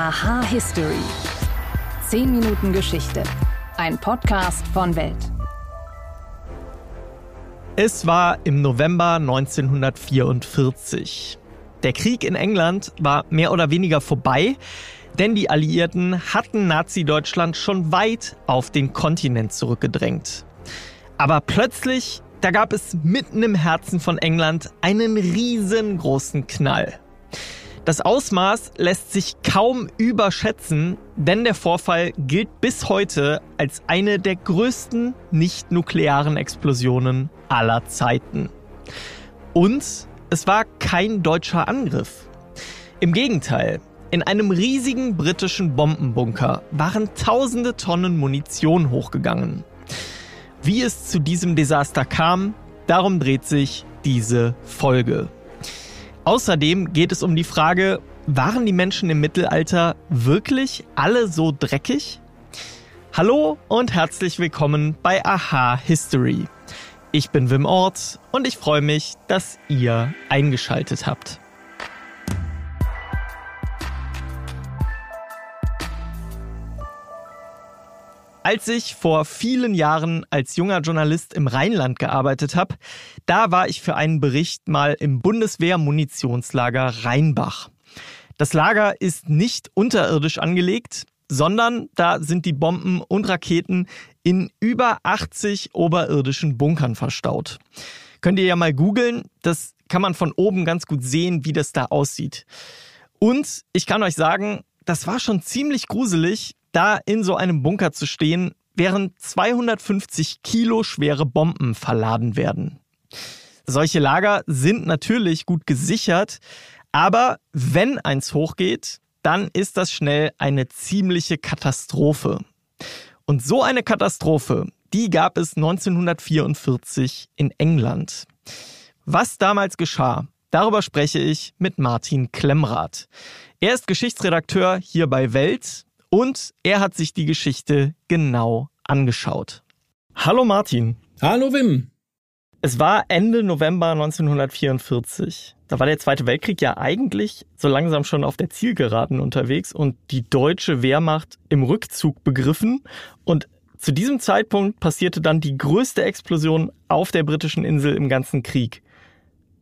Aha History. 10 Minuten Geschichte. Ein Podcast von Welt. Es war im November 1944. Der Krieg in England war mehr oder weniger vorbei, denn die Alliierten hatten Nazi-Deutschland schon weit auf den Kontinent zurückgedrängt. Aber plötzlich, da gab es mitten im Herzen von England einen riesengroßen Knall. Das Ausmaß lässt sich kaum überschätzen, denn der Vorfall gilt bis heute als eine der größten nicht-nuklearen Explosionen aller Zeiten. Und es war kein deutscher Angriff. Im Gegenteil, in einem riesigen britischen Bombenbunker waren tausende Tonnen Munition hochgegangen. Wie es zu diesem Desaster kam, darum dreht sich diese Folge. Außerdem geht es um die Frage, waren die Menschen im Mittelalter wirklich alle so dreckig? Hallo und herzlich willkommen bei Aha History. Ich bin Wim Ort und ich freue mich, dass ihr eingeschaltet habt. Als ich vor vielen Jahren als junger Journalist im Rheinland gearbeitet habe, da war ich für einen Bericht mal im Bundeswehr-Munitionslager Rheinbach. Das Lager ist nicht unterirdisch angelegt, sondern da sind die Bomben und Raketen in über 80 oberirdischen Bunkern verstaut. Könnt ihr ja mal googeln, das kann man von oben ganz gut sehen, wie das da aussieht. Und ich kann euch sagen, das war schon ziemlich gruselig, da in so einem Bunker zu stehen, während 250 Kilo schwere Bomben verladen werden. Solche Lager sind natürlich gut gesichert, aber wenn eins hochgeht, dann ist das schnell eine ziemliche Katastrophe. Und so eine Katastrophe, die gab es 1944 in England. Was damals geschah, darüber spreche ich mit Martin Klemmrath. Er ist Geschichtsredakteur hier bei Welt und er hat sich die Geschichte genau angeschaut. Hallo Martin. Hallo Wim. Es war Ende November 1944. Da war der Zweite Weltkrieg ja eigentlich so langsam schon auf der Zielgeraden unterwegs und die deutsche Wehrmacht im Rückzug begriffen. Und zu diesem Zeitpunkt passierte dann die größte Explosion auf der britischen Insel im ganzen Krieg.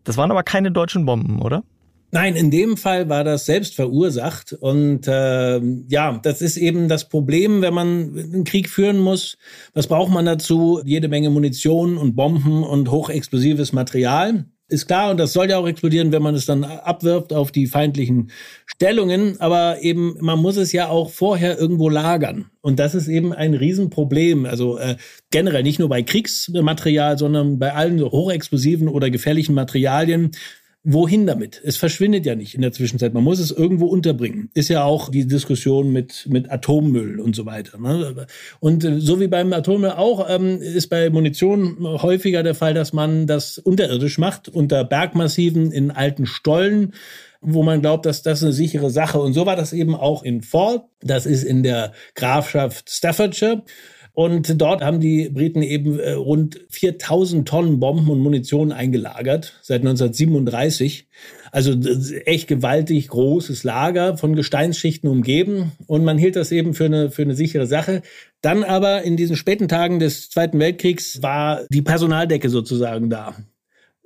Das waren aber keine deutschen Bomben, oder? Nein, in dem Fall war das selbst verursacht. Und äh, ja, das ist eben das Problem, wenn man einen Krieg führen muss. Was braucht man dazu? Jede Menge Munition und Bomben und hochexplosives Material. Ist klar, und das soll ja auch explodieren, wenn man es dann abwirft auf die feindlichen Stellungen. Aber eben, man muss es ja auch vorher irgendwo lagern. Und das ist eben ein Riesenproblem. Also äh, generell nicht nur bei Kriegsmaterial, sondern bei allen hochexplosiven oder gefährlichen Materialien wohin damit? Es verschwindet ja nicht in der Zwischenzeit. Man muss es irgendwo unterbringen. Ist ja auch die Diskussion mit, mit Atommüll und so weiter. Ne? Und äh, so wie beim Atommüll auch, ähm, ist bei Munition häufiger der Fall, dass man das unterirdisch macht, unter Bergmassiven in alten Stollen wo man glaubt, dass das eine sichere Sache. Und so war das eben auch in Ford. Das ist in der Grafschaft Staffordshire. Und dort haben die Briten eben äh, rund 4000 Tonnen Bomben und Munition eingelagert seit 1937. Also echt gewaltig großes Lager von Gesteinsschichten umgeben. Und man hielt das eben für eine, für eine sichere Sache. Dann aber in diesen späten Tagen des Zweiten Weltkriegs war die Personaldecke sozusagen da.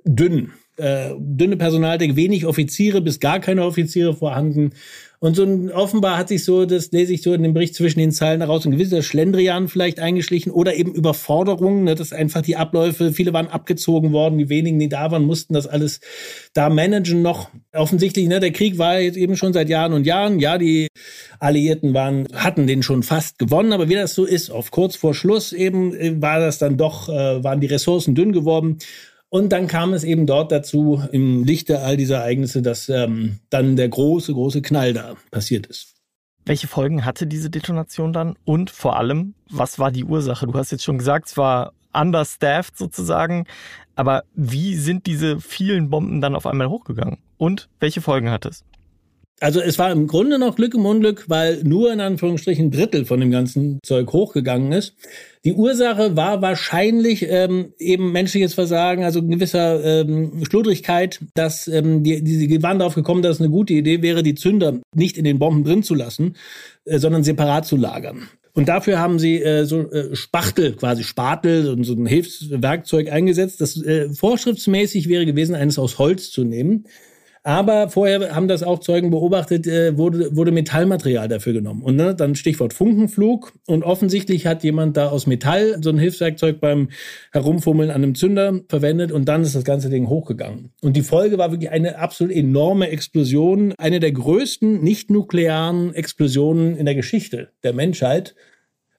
Dünn. Äh, dünne Personaldecke, wenig Offiziere bis gar keine Offiziere vorhanden. Und so ein, offenbar hat sich so, das lese ich so in dem Bericht zwischen den Zeilen heraus, ein gewisser Schlendrian vielleicht eingeschlichen oder eben Überforderung, ne, dass einfach die Abläufe, viele waren abgezogen worden, die wenigen, die da waren, mussten das alles da managen noch. Offensichtlich, ne, der Krieg war jetzt eben schon seit Jahren und Jahren. Ja, die Alliierten waren, hatten den schon fast gewonnen, aber wie das so ist, auf kurz vor Schluss eben äh, war das dann doch, äh, waren die Ressourcen dünn geworden. Und dann kam es eben dort dazu, im Lichte all dieser Ereignisse, dass ähm, dann der große, große Knall da passiert ist. Welche Folgen hatte diese Detonation dann? Und vor allem, was war die Ursache? Du hast jetzt schon gesagt, es war understaffed sozusagen. Aber wie sind diese vielen Bomben dann auf einmal hochgegangen? Und welche Folgen hat es? Also es war im Grunde noch Glück im Unglück, weil nur in Anführungsstrichen ein Drittel von dem ganzen Zeug hochgegangen ist. Die Ursache war wahrscheinlich ähm, eben menschliches Versagen, also gewisser ähm, Schludrigkeit, dass ähm, die, die, die waren darauf gekommen, dass es eine gute Idee wäre, die Zünder nicht in den Bomben drin zu lassen, äh, sondern separat zu lagern. Und dafür haben sie äh, so äh, Spachtel, quasi Spatel und so ein Hilfswerkzeug eingesetzt, das äh, vorschriftsmäßig wäre gewesen, eines aus Holz zu nehmen. Aber vorher haben das auch Zeugen beobachtet, äh, wurde, wurde Metallmaterial dafür genommen. Und ne, dann Stichwort Funkenflug. Und offensichtlich hat jemand da aus Metall so ein Hilfswerkzeug beim Herumfummeln an einem Zünder verwendet und dann ist das ganze Ding hochgegangen. Und die Folge war wirklich eine absolut enorme Explosion, eine der größten nicht-nuklearen Explosionen in der Geschichte der Menschheit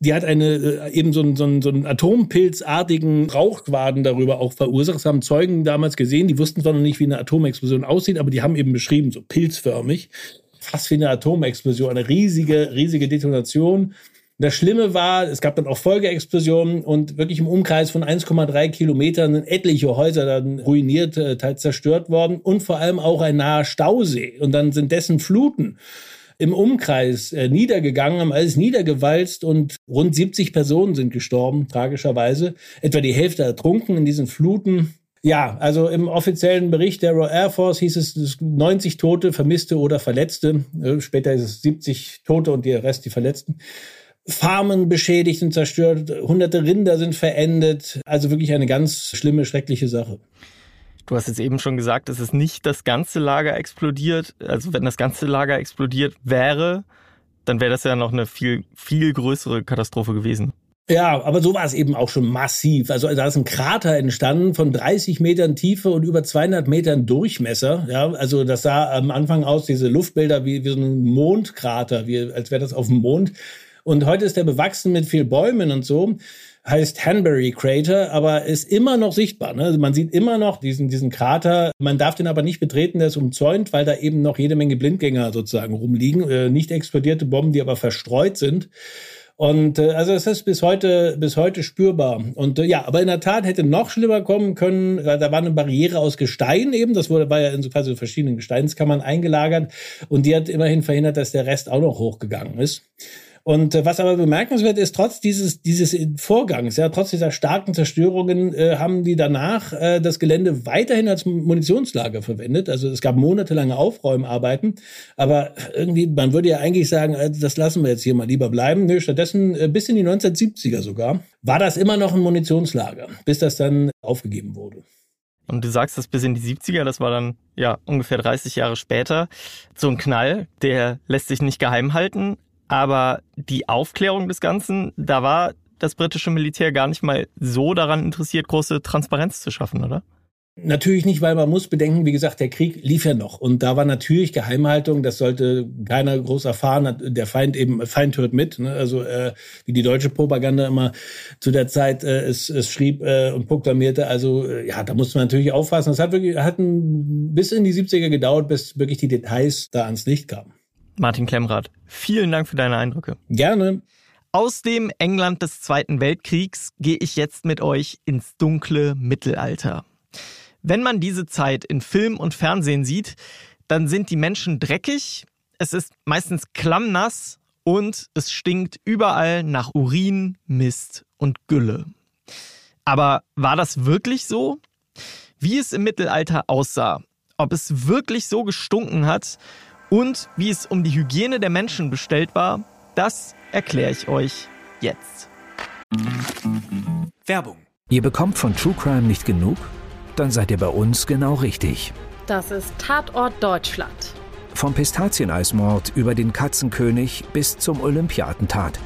die hat eine äh, eben so einen, so einen, so einen atompilzartigen Rauchquaden darüber auch verursacht. Das haben Zeugen damals gesehen, die wussten zwar noch nicht, wie eine Atomexplosion aussieht, aber die haben eben beschrieben, so pilzförmig, fast wie eine Atomexplosion, eine riesige, riesige Detonation. Das Schlimme war, es gab dann auch Folgeexplosionen und wirklich im Umkreis von 1,3 Kilometern sind etliche Häuser dann ruiniert, äh, teils zerstört worden und vor allem auch ein naher Stausee. Und dann sind dessen Fluten im Umkreis äh, niedergegangen, haben alles niedergewalzt und rund 70 Personen sind gestorben, tragischerweise. Etwa die Hälfte ertrunken in diesen Fluten. Ja, also im offiziellen Bericht der Royal Air Force hieß es 90 Tote, Vermisste oder Verletzte. Äh, später ist es 70 Tote und der Rest die Verletzten. Farmen beschädigt und zerstört, hunderte Rinder sind verendet. Also wirklich eine ganz schlimme, schreckliche Sache. Du hast jetzt eben schon gesagt, es ist nicht das ganze Lager explodiert. Also wenn das ganze Lager explodiert wäre, dann wäre das ja noch eine viel, viel größere Katastrophe gewesen. Ja, aber so war es eben auch schon massiv. Also da ist ein Krater entstanden von 30 Metern Tiefe und über 200 Metern Durchmesser. Ja, also das sah am Anfang aus, diese Luftbilder wie, wie so ein Mondkrater, wie, als wäre das auf dem Mond. Und heute ist der bewachsen mit viel Bäumen und so heißt Hanbury Crater, aber ist immer noch sichtbar. Ne? Also man sieht immer noch diesen, diesen Krater. Man darf den aber nicht betreten, der ist umzäunt, weil da eben noch jede Menge Blindgänger sozusagen rumliegen. Äh, nicht explodierte Bomben, die aber verstreut sind. Und äh, also es ist bis heute bis heute spürbar. Und äh, ja, aber in der Tat hätte noch schlimmer kommen können, weil da war eine Barriere aus Gestein eben, das wurde war ja in so quasi verschiedenen Gesteinskammern eingelagert und die hat immerhin verhindert, dass der Rest auch noch hochgegangen ist. Und äh, was aber bemerkenswert ist, trotz dieses, dieses Vorgangs, ja, trotz dieser starken Zerstörungen, äh, haben die danach äh, das Gelände weiterhin als Munitionslager verwendet. Also es gab monatelange Aufräumarbeiten. Aber irgendwie, man würde ja eigentlich sagen, äh, das lassen wir jetzt hier mal lieber bleiben. Nö, stattdessen äh, bis in die 1970er sogar war das immer noch ein Munitionslager, bis das dann aufgegeben wurde. Und du sagst das bis in die 70er, das war dann ja ungefähr 30 Jahre später. So ein Knall, der lässt sich nicht geheim halten. Aber die Aufklärung des Ganzen, da war das britische Militär gar nicht mal so daran interessiert, große Transparenz zu schaffen, oder? Natürlich nicht, weil man muss bedenken, wie gesagt, der Krieg lief ja noch. Und da war natürlich Geheimhaltung, das sollte keiner groß erfahren. Der Feind eben, Feind hört mit. Ne? Also äh, wie die deutsche Propaganda immer zu der Zeit äh, es, es schrieb äh, und proklamierte. Also äh, ja, da musste man natürlich aufpassen. Das hat wirklich hat ein, bis in die 70er gedauert, bis wirklich die Details da ans Licht kamen. Martin Klemmrath, vielen Dank für deine Eindrücke. Gerne. Aus dem England des Zweiten Weltkriegs gehe ich jetzt mit euch ins dunkle Mittelalter. Wenn man diese Zeit in Film und Fernsehen sieht, dann sind die Menschen dreckig, es ist meistens klammnass und es stinkt überall nach Urin, Mist und Gülle. Aber war das wirklich so? Wie es im Mittelalter aussah, ob es wirklich so gestunken hat und wie es um die Hygiene der Menschen bestellt war, das erkläre ich euch jetzt. Werbung. Ihr bekommt von True Crime nicht genug? Dann seid ihr bei uns genau richtig. Das ist Tatort Deutschland. Vom Pistazieneismord über den Katzenkönig bis zum Olympiatentat.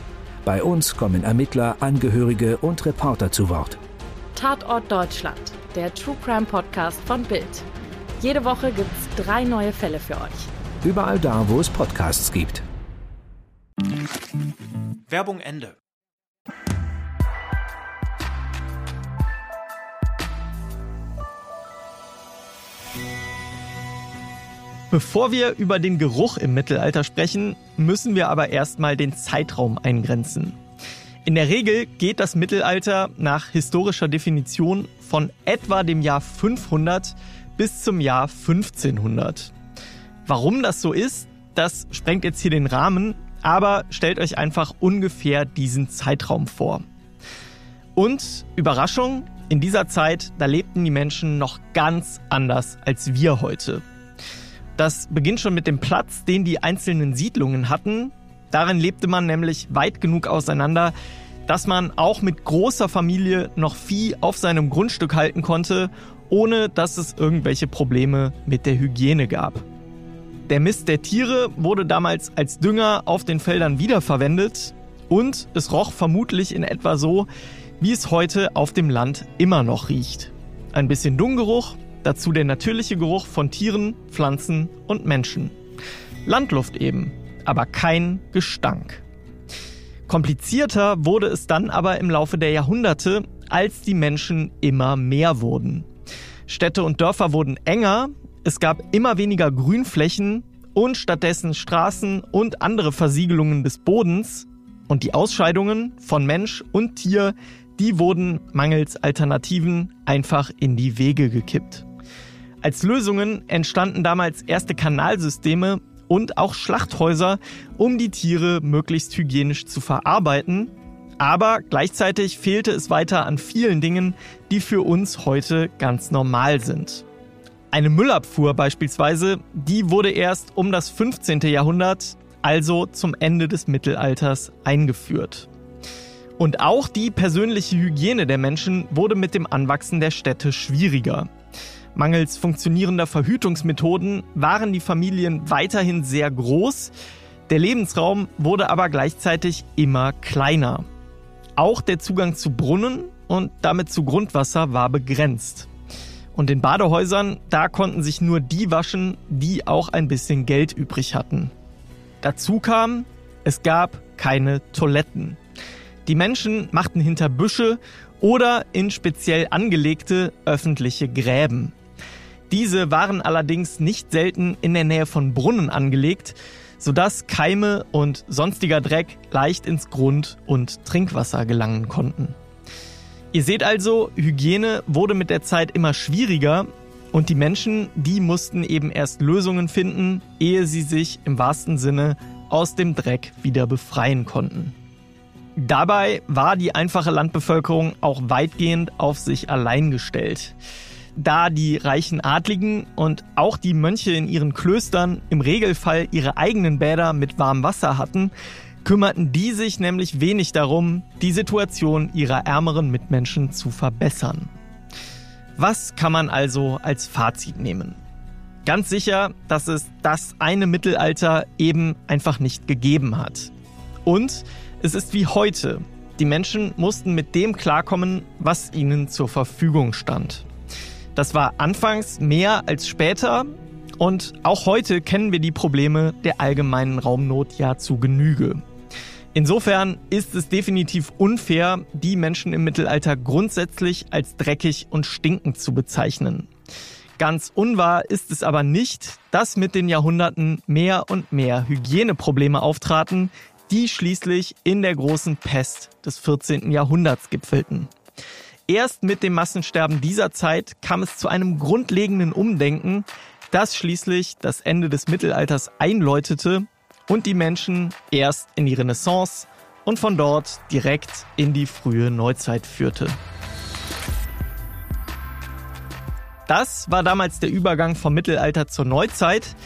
Bei uns kommen Ermittler, Angehörige und Reporter zu Wort. Tatort Deutschland, der True Crime Podcast von Bild. Jede Woche gibt's drei neue Fälle für euch. Überall da, wo es Podcasts gibt. Werbung Ende. Bevor wir über den Geruch im Mittelalter sprechen, müssen wir aber erstmal den Zeitraum eingrenzen. In der Regel geht das Mittelalter nach historischer Definition von etwa dem Jahr 500 bis zum Jahr 1500. Warum das so ist, das sprengt jetzt hier den Rahmen, aber stellt euch einfach ungefähr diesen Zeitraum vor. Und Überraschung, in dieser Zeit, da lebten die Menschen noch ganz anders als wir heute. Das beginnt schon mit dem Platz, den die einzelnen Siedlungen hatten. Darin lebte man nämlich weit genug auseinander, dass man auch mit großer Familie noch Vieh auf seinem Grundstück halten konnte, ohne dass es irgendwelche Probleme mit der Hygiene gab. Der Mist der Tiere wurde damals als Dünger auf den Feldern wiederverwendet und es roch vermutlich in etwa so, wie es heute auf dem Land immer noch riecht. Ein bisschen Dunggeruch, dazu der natürliche Geruch von Tieren, Pflanzen und Menschen. Landluft eben, aber kein Gestank. Komplizierter wurde es dann aber im Laufe der Jahrhunderte, als die Menschen immer mehr wurden. Städte und Dörfer wurden enger, es gab immer weniger Grünflächen und stattdessen Straßen und andere Versiegelungen des Bodens und die Ausscheidungen von Mensch und Tier, die wurden mangels Alternativen einfach in die Wege gekippt. Als Lösungen entstanden damals erste Kanalsysteme und auch Schlachthäuser, um die Tiere möglichst hygienisch zu verarbeiten. Aber gleichzeitig fehlte es weiter an vielen Dingen, die für uns heute ganz normal sind. Eine Müllabfuhr beispielsweise, die wurde erst um das 15. Jahrhundert, also zum Ende des Mittelalters, eingeführt. Und auch die persönliche Hygiene der Menschen wurde mit dem Anwachsen der Städte schwieriger. Mangels funktionierender Verhütungsmethoden waren die Familien weiterhin sehr groß, der Lebensraum wurde aber gleichzeitig immer kleiner. Auch der Zugang zu Brunnen und damit zu Grundwasser war begrenzt. Und in Badehäusern, da konnten sich nur die waschen, die auch ein bisschen Geld übrig hatten. Dazu kam, es gab keine Toiletten. Die Menschen machten hinter Büsche oder in speziell angelegte öffentliche Gräben. Diese waren allerdings nicht selten in der Nähe von Brunnen angelegt, sodass Keime und sonstiger Dreck leicht ins Grund- und Trinkwasser gelangen konnten. Ihr seht also, Hygiene wurde mit der Zeit immer schwieriger und die Menschen, die mussten eben erst Lösungen finden, ehe sie sich im wahrsten Sinne aus dem Dreck wieder befreien konnten. Dabei war die einfache Landbevölkerung auch weitgehend auf sich allein gestellt da die reichen Adligen und auch die Mönche in ihren Klöstern im Regelfall ihre eigenen Bäder mit warmem Wasser hatten, kümmerten die sich nämlich wenig darum, die Situation ihrer ärmeren Mitmenschen zu verbessern. Was kann man also als Fazit nehmen? Ganz sicher, dass es das eine Mittelalter eben einfach nicht gegeben hat. Und es ist wie heute. Die Menschen mussten mit dem klarkommen, was ihnen zur Verfügung stand. Das war anfangs mehr als später und auch heute kennen wir die Probleme der allgemeinen Raumnot ja zu Genüge. Insofern ist es definitiv unfair, die Menschen im Mittelalter grundsätzlich als dreckig und stinkend zu bezeichnen. Ganz unwahr ist es aber nicht, dass mit den Jahrhunderten mehr und mehr Hygieneprobleme auftraten, die schließlich in der großen Pest des 14. Jahrhunderts gipfelten. Erst mit dem Massensterben dieser Zeit kam es zu einem grundlegenden Umdenken, das schließlich das Ende des Mittelalters einläutete und die Menschen erst in die Renaissance und von dort direkt in die frühe Neuzeit führte. Das war damals der Übergang vom Mittelalter zur Neuzeit.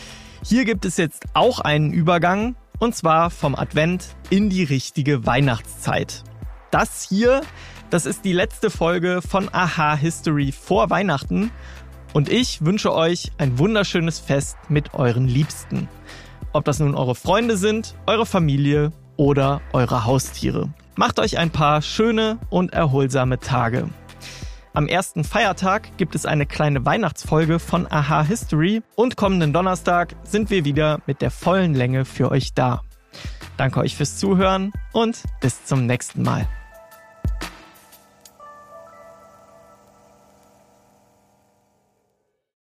Hier gibt es jetzt auch einen Übergang, und zwar vom Advent in die richtige Weihnachtszeit. Das hier das ist die letzte Folge von Aha History vor Weihnachten und ich wünsche euch ein wunderschönes Fest mit euren Liebsten. Ob das nun eure Freunde sind, eure Familie oder eure Haustiere. Macht euch ein paar schöne und erholsame Tage. Am ersten Feiertag gibt es eine kleine Weihnachtsfolge von Aha History und kommenden Donnerstag sind wir wieder mit der vollen Länge für euch da. Danke euch fürs Zuhören und bis zum nächsten Mal.